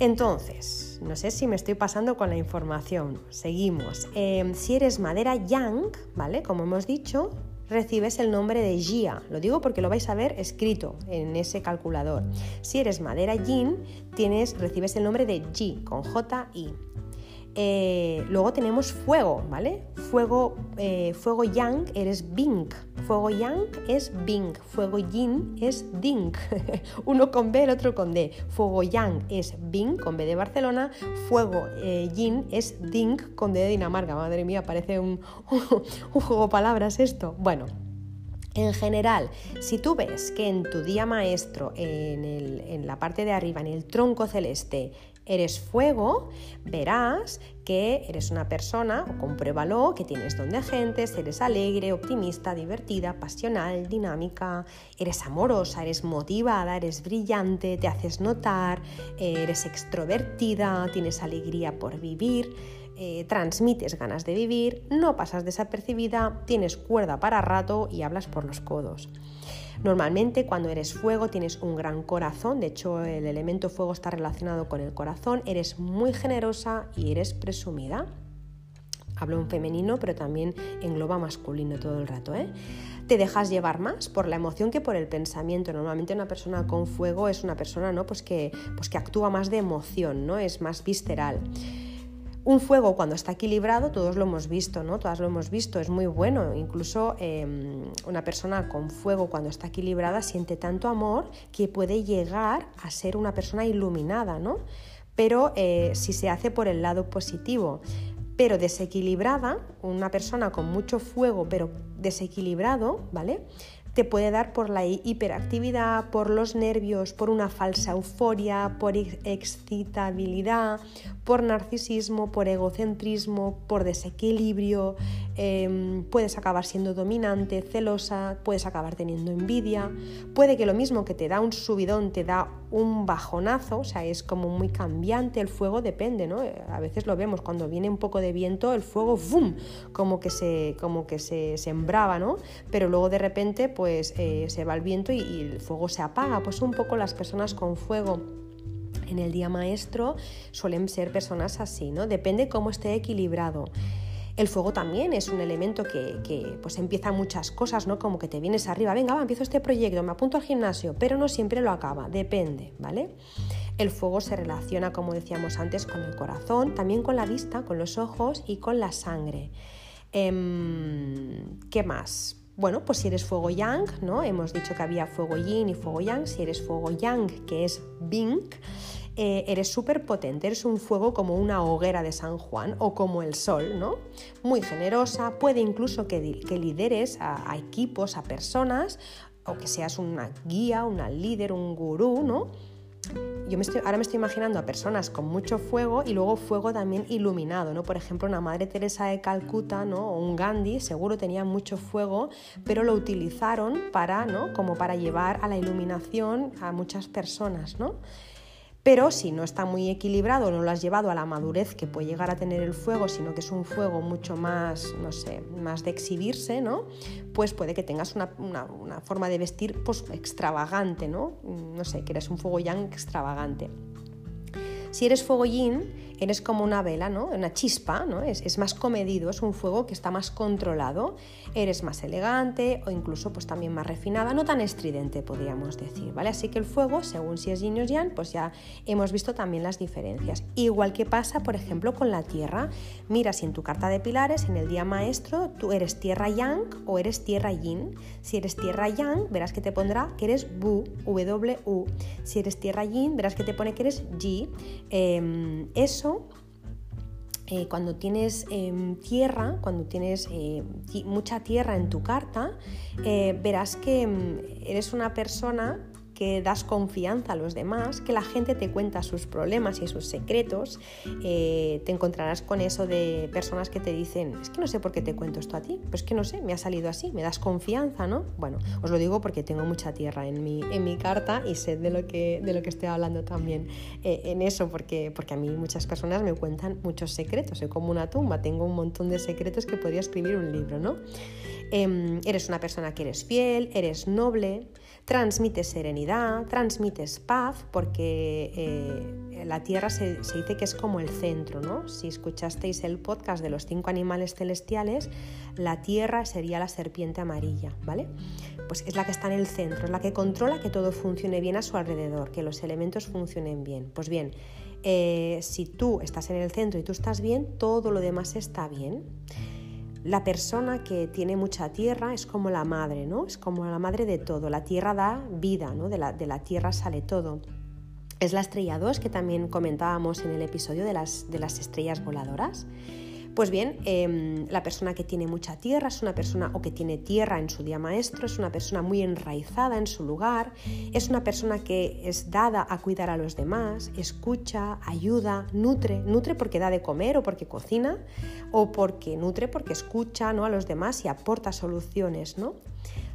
Entonces, no sé si me estoy pasando con la información. Seguimos. Em, si eres madera yang, ¿vale? Como hemos dicho, recibes el nombre de Jia. Lo digo porque lo vais a ver escrito en ese calculador. Si eres madera yin, tienes, recibes el nombre de Ji con J-I. Eh, luego tenemos fuego, ¿vale? Fuego, eh, fuego yang eres Bing. Fuego yang es Bing. Fuego yin es Ding. Uno con B, el otro con D. Fuego yang es Bing con B de Barcelona. Fuego eh, yin es Ding con D de Dinamarca. Madre mía, parece un, juego de palabras esto. Bueno, en general, si tú ves que en tu día maestro, en, la parte de arriba, en el tronco celeste, eres fuego, verás que eres una persona, o compruébalo, que tienes don de agentes, eres alegre, optimista, divertida, pasional, dinámica, eres amorosa, eres motivada, eres brillante, te haces notar, eres extrovertida, tienes alegría por vivir. Eh, transmites ganas de vivir, no pasas desapercibida, tienes cuerda para rato y hablas por los codos. Normalmente cuando eres fuego tienes un gran corazón, de hecho el elemento fuego está relacionado con el corazón, eres muy generosa y eres presumida. Hablo en femenino, pero también engloba masculino todo el rato. ¿eh? Te dejas llevar más por la emoción que por el pensamiento. Normalmente una persona con fuego es una persona ¿no? pues que, pues que actúa más de emoción, ¿no? es más visceral. Un fuego cuando está equilibrado, todos lo hemos visto, ¿no? Todas lo hemos visto, es muy bueno. Incluso em, una persona con fuego cuando está equilibrada siente tanto amor que puede llegar a ser una persona iluminada, ¿no? Pero eh, si se hace por el lado positivo, pero desequilibrada, una persona con mucho fuego pero desequilibrado, ¿vale? Te puede dar por la hiperactividad, por los nervios, por una falsa euforia, por excitabilidad, por narcisismo, por egocentrismo, por desequilibrio, em, puedes acabar siendo dominante, celosa, puedes acabar teniendo envidia, puede que lo mismo que te da un subidón te da un bajonazo, o sea, es como muy cambiante, el fuego depende, ¿no? A veces lo vemos, cuando viene un poco de viento, el fuego, ¡fum!, como que se, como que se sembraba, ¿no? Pero luego de repente, pues eh, se va el viento y el fuego se apaga, pues un poco las personas con fuego en el día maestro suelen ser personas así, ¿no? Depende cómo esté equilibrado. El fuego también es un elemento que, pues empieza muchas cosas, ¿no? Como que te vienes arriba, venga, va, empiezo este proyecto, me apunto al gimnasio, pero no siempre lo acaba, depende, ¿vale? El fuego se relaciona, como decíamos antes, con el corazón, también con la vista, con los ojos y con la sangre. Em, ¿Qué más? Bueno, pues si eres fuego yang, ¿no? Hemos dicho que había fuego yin y fuego yang. Si eres fuego yang, que es bing, eh, eres súper potente, eres un fuego como una hoguera de San Juan o como el sol, ¿no? Muy generosa, puede incluso que, lideres a, equipos, a personas, o que seas una guía, una líder, un gurú, ¿no? Yo me estoy, ahora me estoy imaginando a personas con mucho fuego y luego fuego también iluminado, ¿no? Por ejemplo, una Madre Teresa de Calcuta, ¿no? O un Gandhi, seguro tenía mucho fuego, pero lo utilizaron para, ¿no? Como para llevar a la iluminación a muchas personas, ¿no? Pero si no está muy equilibrado, no lo has llevado a la madurez que puede llegar a tener el fuego, sino que es un fuego mucho más, no sé, más de exhibirse, ¿no? Pues puede que tengas una, forma de vestir pues, extravagante, ¿no? No sé, que eres un fuego yang extravagante. Si eres fuego yin, eres como una vela, ¿no? Una chispa, ¿no? Es, más comedido, es un fuego que está más controlado, eres más elegante o incluso pues también más refinada, no tan estridente podríamos decir, ¿vale? Así que el fuego, según si es yin o yang, pues ya hemos visto también las diferencias. Igual que pasa, por ejemplo, con la tierra. Mira si en tu carta de pilares, en el día maestro, tú eres tierra yang o eres tierra yin. Si eres tierra yang, verás que te pondrá que eres bu, W-U. Si eres tierra yin, verás que te pone que eres Ji. Em, eso eh, cuando tienes em, tierra, cuando tienes eh, mucha tierra en tu carta, eh, verás que em, eres una persona que das confianza a los demás, que la gente te cuenta sus problemas y sus secretos, eh, te encontrarás con eso de personas que te dicen, es que no sé por qué te cuento esto a ti, pues que no sé, me ha salido así, me das confianza, ¿no? Bueno, os lo digo porque tengo mucha tierra en mi, en mi carta y sé de lo que, de lo que estoy hablando también eh, en eso, porque, porque a mí muchas personas me cuentan muchos secretos, soy como una tumba, tengo un montón de secretos que podría escribir un libro, ¿no? Em, eres una persona que eres fiel, eres noble, transmites serenidad, transmites paz, porque eh, la Tierra se, dice que es como el centro, ¿no? Si escuchasteis el podcast de los cinco animales celestiales, la Tierra sería la serpiente amarilla, ¿vale? Pues es la que está en el centro, es la que controla que todo funcione bien a su alrededor, que los elementos funcionen bien. Pues bien, eh, si tú estás en el centro y tú estás bien, todo lo demás está bien. La persona que tiene mucha tierra es como la madre, ¿no? Es como la madre de todo. La tierra da vida, ¿no? De la, de la tierra sale todo. Es la estrella 2 que también comentábamos en el episodio de las, de las estrellas voladoras. Pues bien, em, la persona que tiene mucha tierra es una persona o que tiene tierra en su día maestro, es una persona muy enraizada en su lugar, es una persona que es dada a cuidar a los demás, escucha, ayuda, nutre, nutre porque da de comer o porque cocina o porque nutre porque escucha ¿no? a los demás y aporta soluciones, ¿no?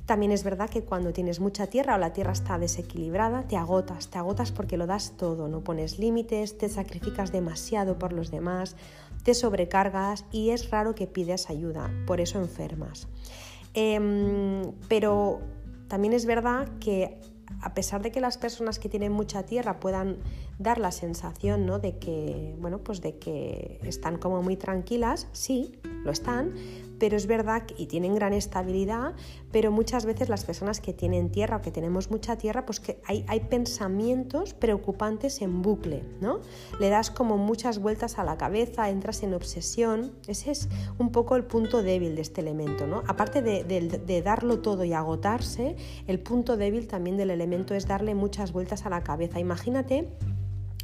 También es verdad que cuando tienes mucha tierra o la tierra está desequilibrada, te agotas, te agotas porque lo das todo, no pones límites, te sacrificas demasiado por los demás, te sobrecargas y es raro que pidas ayuda, por eso enfermas. Em, pero también es verdad que a pesar de que las personas que tienen mucha tierra puedan dar la sensación ¿no? de que bueno pues de que están como muy tranquilas sí lo están pero es verdad y tienen gran estabilidad pero muchas veces las personas que tienen tierra o que tenemos mucha tierra pues que hay, hay pensamientos preocupantes en bucle no le das como muchas vueltas a la cabeza entras en obsesión. Ese es un poco el punto débil de este elemento no aparte de, de darlo todo y agotarse el punto débil también del elemento es darle muchas vueltas a la cabeza. Imagínate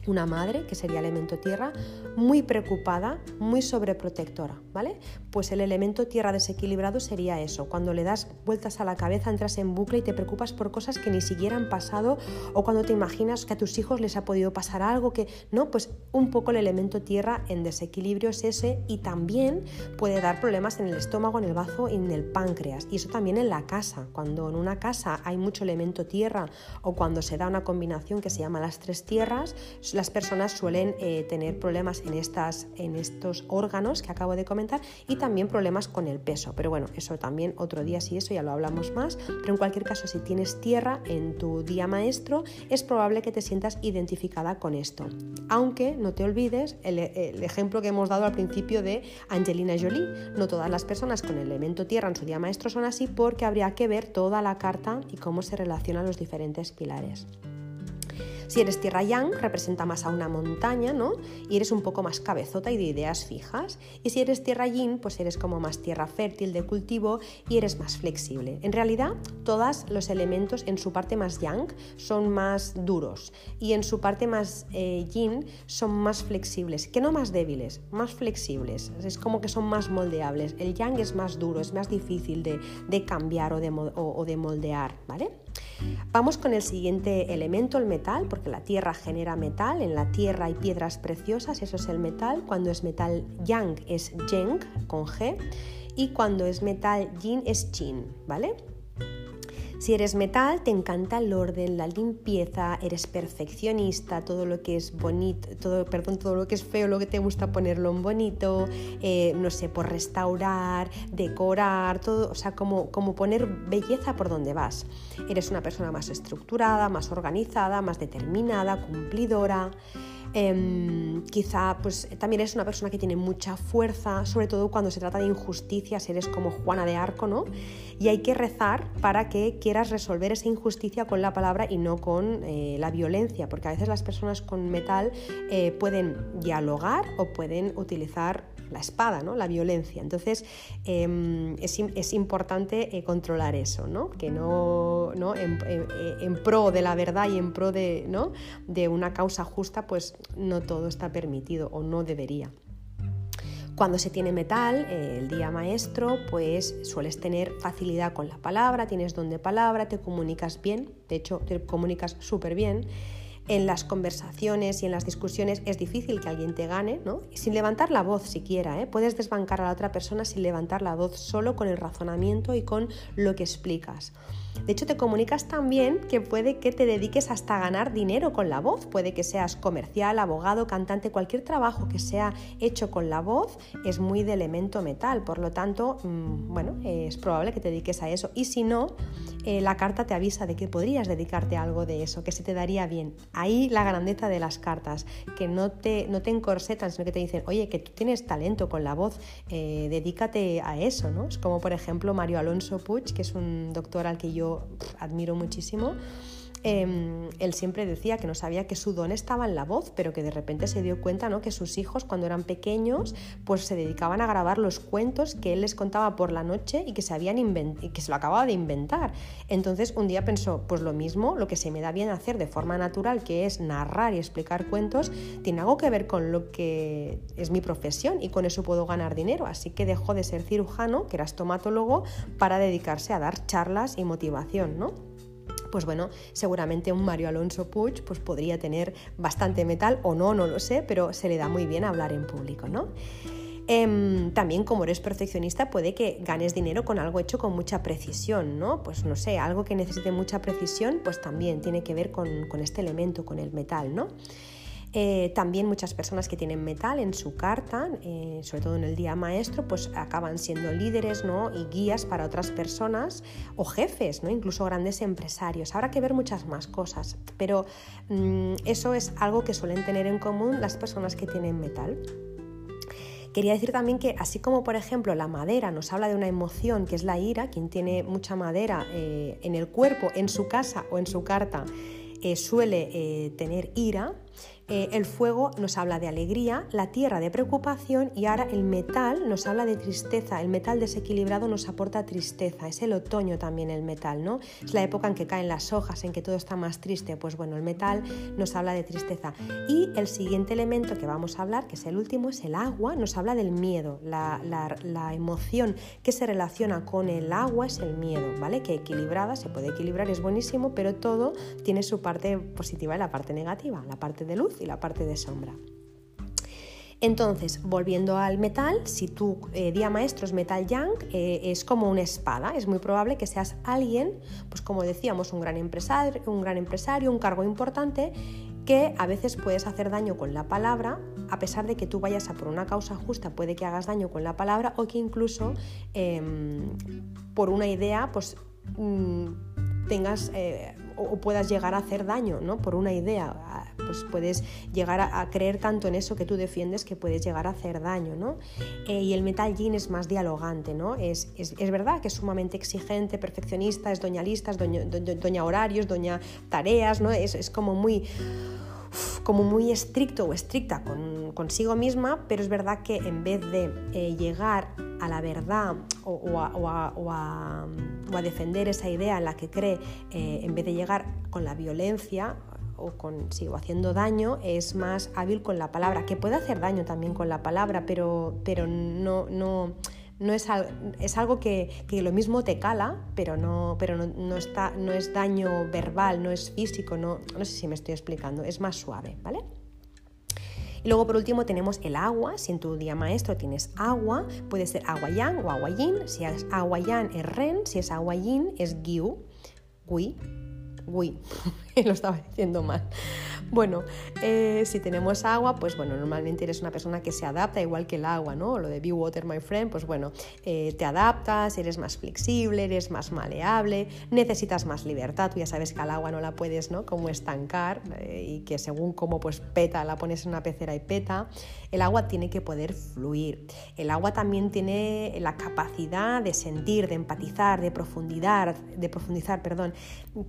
una madre, que sería elemento tierra, muy preocupada, muy sobreprotectora, ¿vale? Pues el elemento tierra desequilibrado sería eso, cuando le das vueltas a la cabeza, entras en bucle y te preocupas por cosas que ni siquiera han pasado o cuando te imaginas que a tus hijos les ha podido pasar algo que, no, pues un poco el elemento tierra en desequilibrio es ese y también puede dar problemas en el estómago, en el bazo y en el páncreas. Y eso también en la casa, cuando en una casa hay mucho elemento tierra o cuando se da una combinación que se llama las tres tierras, las personas suelen eh, tener problemas en, estas, en estos órganos que acabo de comentar y también problemas con el peso. Pero bueno, eso también otro día sí, eso ya lo hablamos más. Pero en cualquier caso, si tienes tierra en tu día maestro, es probable que te sientas identificada con esto. Aunque no te olvides el, el ejemplo que hemos dado al principio de Angelina Jolie. No todas las personas con el elemento tierra en su día maestro son así porque habría que ver toda la carta y cómo se relacionan los diferentes pilares. Si eres tierra yang, representa más a una montaña, ¿no? Y eres un poco más cabezota y de ideas fijas. Y si eres tierra yin, pues eres como más tierra fértil de cultivo y eres más flexible. En realidad, todos los elementos en su parte más yang son más duros y en su parte más eh, yin son más flexibles, que no más débiles, más flexibles. Es como que son más moldeables. El yang es más duro, es más difícil de, cambiar o de, o de moldear, ¿vale? Vamos con el siguiente elemento, el metal, porque la tierra genera metal, en la tierra hay piedras preciosas, eso es el metal, cuando es metal yang es Yeng con G. Y cuando es metal yin es Jin, ¿vale? Si eres metal, te encanta el orden, la limpieza, eres perfeccionista, todo lo que es bonito, todo, perdón, todo lo que es feo, lo que te gusta ponerlo en bonito, eh, no sé, por restaurar, decorar, todo, o sea, como, como poner belleza por donde vas. Eres una persona más estructurada, más organizada, más determinada, cumplidora. Em, quizá pues también eres una persona que tiene mucha fuerza, sobre todo cuando se trata de injusticias, eres como Juana de Arco, ¿no? Y hay que rezar para que quieras resolver esa injusticia con la palabra y no con eh, la violencia, porque a veces las personas con metal eh, pueden dialogar o pueden utilizar la espada, ¿no? la violencia. Entonces em, es, importante eh, controlar eso, ¿no? que no, ¿no? En, pro de la verdad y en pro de, ¿no? de una causa justa, pues no todo está permitido o no debería. Cuando se tiene metal, el día maestro, pues sueles tener facilidad con la palabra, tienes don de palabra, te comunicas bien, de hecho te comunicas súper bien. En las conversaciones y en las discusiones es difícil que alguien te gane, ¿no? Sin levantar la voz siquiera, ¿eh? Puedes desbancar a la otra persona sin levantar la voz, solo con el razonamiento y con lo que explicas. De hecho, te comunicas tan bien que puede que te dediques hasta a ganar dinero con la voz. Puede que seas comercial, abogado, cantante, cualquier trabajo que sea hecho con la voz es muy de elemento metal. Por lo tanto, mm, bueno, es probable que te dediques a eso. Y si no, eh, la carta te avisa de que podrías dedicarte a algo de eso, que se te daría bien. Ahí la grandeza de las cartas, que no te, no te encorsetan, sino que te dicen, oye, que tú tienes talento con la voz, eh, dedícate a eso, ¿no? Es como, por ejemplo, Mario Alonso Puig, que es un doctor al que yo admiro muchísimo, em, él siempre decía que no sabía que su don estaba en la voz, pero que de repente se dio cuenta ¿no? que sus hijos cuando eran pequeños pues se dedicaban a grabar los cuentos que él les contaba por la noche y que se, habían y que se lo acababa de inventar. Entonces un día pensó, pues lo mismo, lo que se me da bien hacer de forma natural, que es narrar y explicar cuentos, tiene algo que ver con lo que es mi profesión y con eso puedo ganar dinero. Así que dejó de ser cirujano, que era estomatólogo, para dedicarse a dar charlas y motivación, ¿no? Pues bueno, seguramente un Mario Alonso Puig pues podría tener bastante metal o no, no lo sé, pero se le da muy bien hablar en público, ¿no? Em, también como eres perfeccionista puede que ganes dinero con algo hecho con mucha precisión, ¿no? Pues no sé, algo que necesite mucha precisión, pues también tiene que ver con, con este elemento, con el metal, ¿no? Eh, también muchas personas que tienen metal en su carta, eh, sobre todo en el día maestro, pues acaban siendo líderes ¿no? y guías para otras personas o jefes, ¿no? incluso grandes empresarios. Habrá que ver muchas más cosas, pero mm, eso es algo que suelen tener en común las personas que tienen metal. Quería decir también que así como por ejemplo la madera nos habla de una emoción que es la ira, quien tiene mucha madera eh, en el cuerpo, en su casa o en su carta, suele tener ira, eh, el fuego nos habla de alegría, la tierra de preocupación y ahora el metal nos habla de tristeza. El metal desequilibrado nos aporta tristeza. Es el otoño también el metal, ¿no? Es la época en que caen las hojas, en que todo está más triste. Pues bueno, el metal nos habla de tristeza. Y el siguiente elemento que vamos a hablar, que es el último, es el agua. Nos habla del miedo. La, la emoción que se relaciona con el agua es el miedo, ¿vale? Que equilibrada, se puede equilibrar, es buenísimo, pero todo tiene su parte positiva y la parte negativa, la parte de luz y la parte de sombra. Entonces, volviendo al metal, si tu eh, día maestro es metal yang, eh, es como una espada. Es muy probable que seas alguien, pues como decíamos, un gran empresario, un gran empresario, un cargo importante, que a veces puedes hacer daño con la palabra, a pesar de que tú vayas a por una causa justa, puede que hagas daño con la palabra o que incluso em, por una idea, pues mm, tengas eh, o, puedas llegar a hacer daño ¿no? por una idea. Pues puedes llegar a, creer tanto en eso que tú defiendes que puedes llegar a hacer daño. ¿no? Eh, y el metal yin es más dialogante. ¿no? Es, es, es, verdad que es sumamente exigente, perfeccionista, es doña listas, doña, doña horarios, doña tareas. ¿no? Es, es como muy como muy estricto o estricta con, consigo misma, pero es verdad que en vez de eh, llegar a la verdad o, a, defender esa idea en la que cree, eh, en vez de llegar con la violencia o con, sigo haciendo daño, es más hábil con la palabra, que puede hacer daño también con la palabra, pero, pero no, no, no es, es algo que, lo mismo te cala, pero, no, pero no, está, no es daño verbal, no es físico, no, no sé si me estoy explicando, es más suave, ¿vale? Y luego por último tenemos el agua, si en tu día maestro tienes agua, puede ser agua yang o agua yin, si es agua yang es ren, si es agua yin es giu, gui, gui, lo estaba diciendo mal. Bueno, eh, si tenemos agua, pues bueno, normalmente eres una persona que se adapta igual que el agua, ¿no? Lo de be water, my friend, pues bueno, eh, te adaptas, eres más flexible, eres más maleable, necesitas más libertad, tú ya sabes que al agua no la puedes, ¿no? Como estancar eh, y que según cómo pues peta, la pones en una pecera y peta. El agua tiene que poder fluir. El agua también tiene la capacidad de sentir, de empatizar, de profundizar, de profundizar, perdón.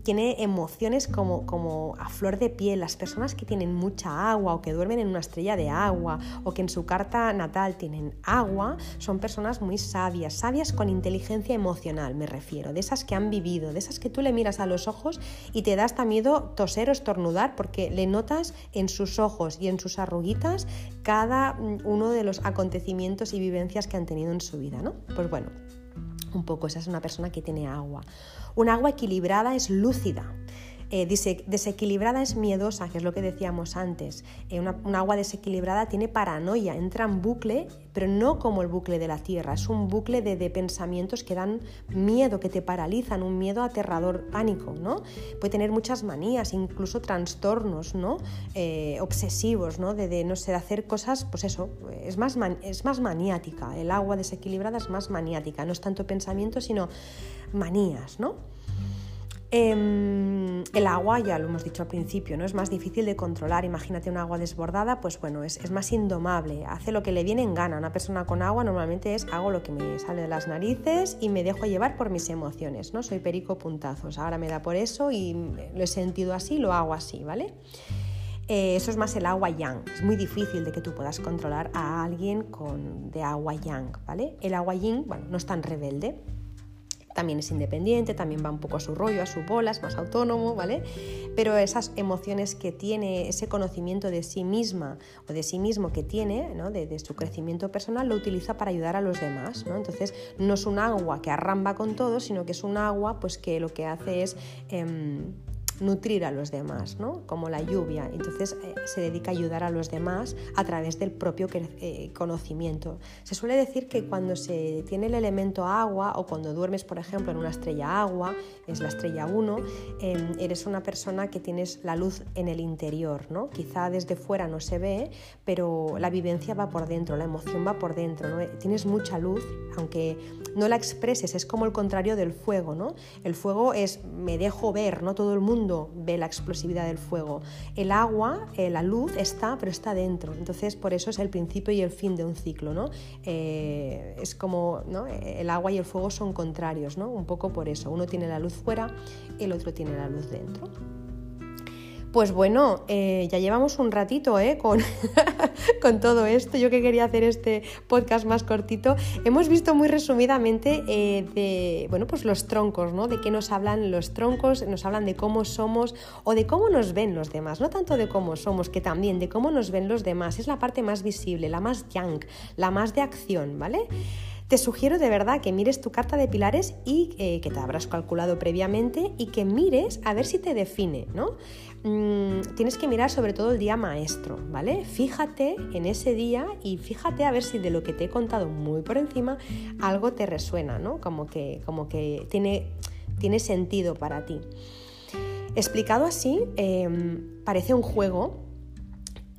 Tiene emociones como como, a flor de piel. Las personas que tienen mucha agua o que duermen en una estrella de agua o que en su carta natal tienen agua, son personas muy sabias, sabias con inteligencia emocional, me refiero, de esas que han vivido, de esas que tú le miras a los ojos y te da hasta miedo toser o estornudar porque le notas en sus ojos y en sus arruguitas cada mm, uno de los acontecimientos y vivencias que han tenido en su vida, ¿no? Pues bueno, un poco, esa es una persona que tiene agua. Un agua equilibrada es lúcida. Eh, desequilibrada es miedosa, que es lo que decíamos antes. Eh, un agua desequilibrada tiene paranoia, entra en bucle, pero no como el bucle de la Tierra, es un bucle de, pensamientos que dan miedo, que te paralizan, un miedo aterrador, pánico, ¿no? Puede tener muchas manías, incluso trastornos, ¿no? Eh, obsesivos, ¿no? De, no sé, hacer cosas, pues eso, es más, es más maniática. El agua desequilibrada es más maniática, no es tanto pensamiento, sino manías, ¿no? Em, el agua, ya lo hemos dicho al principio, ¿no? es más difícil de controlar. Imagínate un agua desbordada, pues bueno, es, más indomable, hace lo que le viene en gana. Una persona con agua normalmente es hago lo que me sale de las narices y me dejo llevar por mis emociones, ¿no? Soy perico puntazos, ahora me da por eso y lo he sentido así, lo hago así, ¿vale? Eh, eso es más el agua yang. Es muy difícil de que tú puedas controlar a alguien con, de agua yang, ¿vale? El agua yin, bueno, no es tan rebelde, también es independiente, también va un poco a su rollo, a su bola, es más autónomo, ¿vale? Pero esas emociones que tiene, ese conocimiento de sí misma o de sí mismo que tiene, ¿no? de, su crecimiento personal, lo utiliza para ayudar a los demás, ¿no? Entonces no es un agua que arramba con todo, sino que es un agua pues, que lo que hace es... Em, nutrir a los demás, ¿no? como la lluvia. Entonces eh, se dedica a ayudar a los demás a través del propio eh, conocimiento. Se suele decir que cuando se tiene el elemento agua o cuando duermes, por ejemplo, en una estrella agua, es la estrella 1, em, eres una persona que tienes la luz en el interior. ¿no? Quizá desde fuera no se ve, pero la vivencia va por dentro, la emoción va por dentro. ¿no? Tienes mucha luz, aunque no la expreses, es como el contrario del fuego. ¿no? El fuego es me dejo ver, no todo el mundo ve la explosividad del fuego. El agua, eh, la luz está, pero está dentro. Entonces, por eso es el principio y el fin de un ciclo. ¿no? Eh, es como ¿no? el agua y el fuego son contrarios, ¿no? un poco por eso. Uno tiene la luz fuera, el otro tiene la luz dentro. Pues bueno, eh, ya llevamos un ratito ¿eh? con, todo esto. Yo que quería hacer este podcast más cortito. Hemos visto muy resumidamente eh, de bueno, pues los troncos, ¿no? De qué nos hablan los troncos, nos hablan de cómo somos o de cómo nos ven los demás. No tanto de cómo somos, que también de cómo nos ven los demás. Es la parte más visible, la más yang, la más de acción, ¿vale? Te sugiero de verdad que mires tu carta de pilares y que te habrás calculado previamente y que mires a ver si te define, ¿no? Mm, tienes que mirar sobre todo el día maestro, ¿vale? Fíjate en ese día y fíjate a ver si de lo que te he contado muy por encima algo te resuena, ¿no? Como que, como que tiene, tiene sentido para ti. Explicado así, em, parece un juego,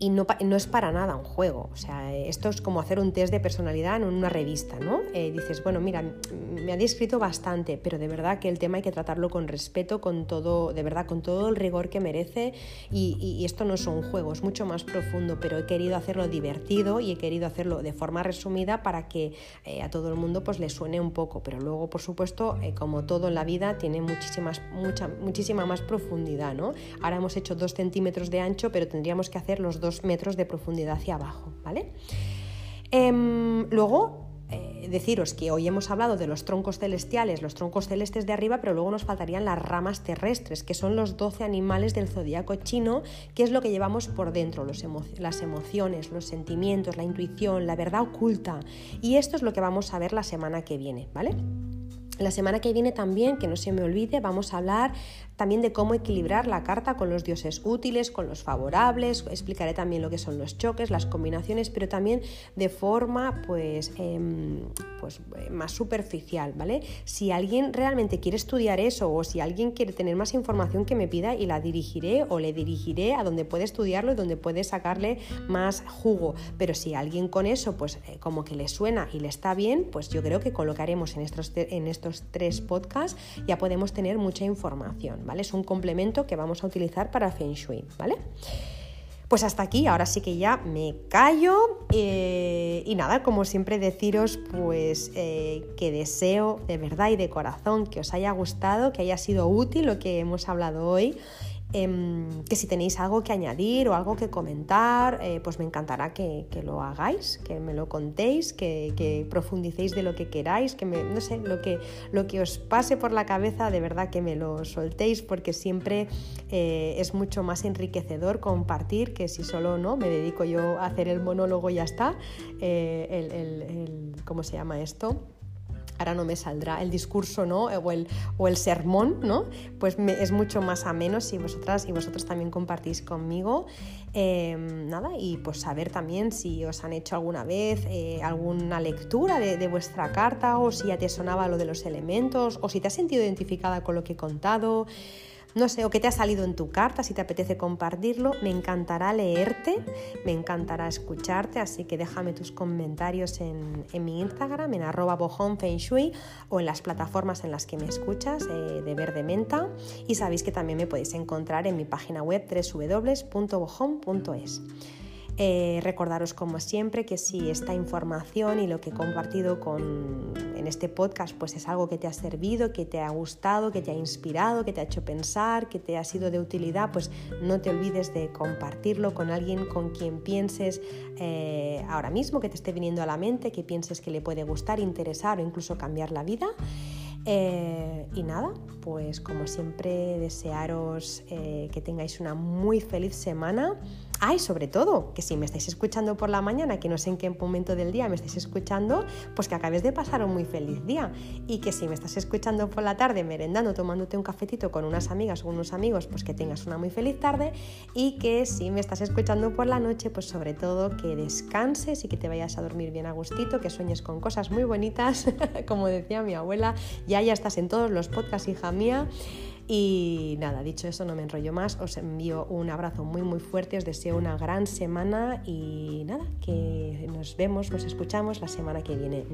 y no, es para nada un juego. O sea, esto es como hacer un test de personalidad en una revista, ¿no? Eh, dices, bueno, mira, me ha descrito bastante, pero de verdad que el tema hay que tratarlo con respeto, con todo, de verdad, con todo el rigor que merece. Y, esto no es un juego, es mucho más profundo, pero he querido hacerlo divertido y he querido hacerlo de forma resumida para que eh, a todo el mundo pues le suene un poco. Pero luego, por supuesto, eh, como todo en la vida, tiene muchísimas, mucha, muchísima más profundidad, ¿no? Ahora hemos hecho dos centímetros de ancho, pero tendríamos que hacer los dos metros de profundidad hacia abajo, ¿vale? Em, luego, eh, deciros que hoy hemos hablado de los troncos celestiales, los troncos celestes de arriba, pero luego nos faltarían las ramas terrestres, que son los 12 animales del zodiaco chino, que es lo que llevamos por dentro, las emociones, los sentimientos, la intuición, la verdad oculta. Y esto es lo que vamos a ver la semana que viene, ¿vale? La semana que viene también, que no se me olvide, vamos a hablar también de cómo equilibrar la carta con los dioses útiles, con los favorables, explicaré también lo que son los choques, las combinaciones, pero también de forma pues, em, pues eh, más superficial, ¿vale? Si alguien realmente quiere estudiar eso o si alguien quiere tener más información que me pida y la dirigiré o le dirigiré a donde puede estudiarlo y donde puede sacarle más jugo, pero si alguien con eso pues eh, como que le suena y le está bien, pues yo creo que colocaremos en estos, en estos tres podcasts ya podemos tener mucha información, es un complemento que vamos a utilizar para Feng Shui, ¿vale? Pues hasta aquí, ahora sí que ya me callo eh, y nada, como siempre deciros pues eh, que deseo de verdad y de corazón que os haya gustado, que haya sido útil lo que hemos hablado hoy Em, que si tenéis algo que añadir o algo que comentar, eh, pues me encantará que, lo hagáis, que me lo contéis, que, profundicéis de lo que queráis, que me, no sé, lo que, lo que os pase por la cabeza, de verdad que me lo soltéis, porque siempre eh, es mucho más enriquecedor compartir que si solo no me dedico yo a hacer el monólogo y ya está. Eh, ¿Cómo se llama esto? Ahora no me saldrá el discurso ¿no? o, el, o el sermón, ¿no? pues es mucho más ameno si vosotras y vosotros también compartís conmigo. Em, nada, y pues saber también si os han hecho alguna vez eh, alguna lectura de, de, vuestra carta o si ya te sonaba lo de los elementos o si te has sentido identificada con lo que he contado no sé, o qué te ha salido en tu carta, si te apetece compartirlo, me encantará leerte, me encantará escucharte, así que déjame tus comentarios en, mi Instagram, en arroba o en las plataformas en las que me escuchas eh, de Verde Menta y sabéis que también me podéis encontrar en mi página web www.bohom.es. Eh, recordaros como siempre que si esta información y lo que he compartido con, en este podcast pues es algo que te ha servido, que te ha gustado, que te ha inspirado, que te ha hecho pensar, que te ha sido de utilidad, pues no te olvides de compartirlo con alguien con quien pienses eh, ahora mismo, que te esté viniendo a la mente, que pienses que le puede gustar, interesar o incluso cambiar la vida. Eh, y nada, pues como siempre desearos que tengáis una muy feliz semana Ay, sobre todo, que si me estáis escuchando por la mañana, que no sé en qué momento del día me estáis escuchando, pues que acabes de pasar un muy feliz día. Y que si me estás escuchando por la tarde, merendando, tomándote un cafetito con unas amigas o unos amigos, pues que tengas una muy feliz tarde. Y que si me estás escuchando por la noche, pues sobre todo que descanses y que te vayas a dormir bien a gustito, que sueñes con cosas muy bonitas, como decía mi abuela. Ya ya estás en todos los podcasts, hija mía. Y nada, dicho eso, no me enrollo más, os envío un abrazo muy muy fuerte, os deseo una gran semana y nada, que nos vemos, nos escuchamos la semana que viene.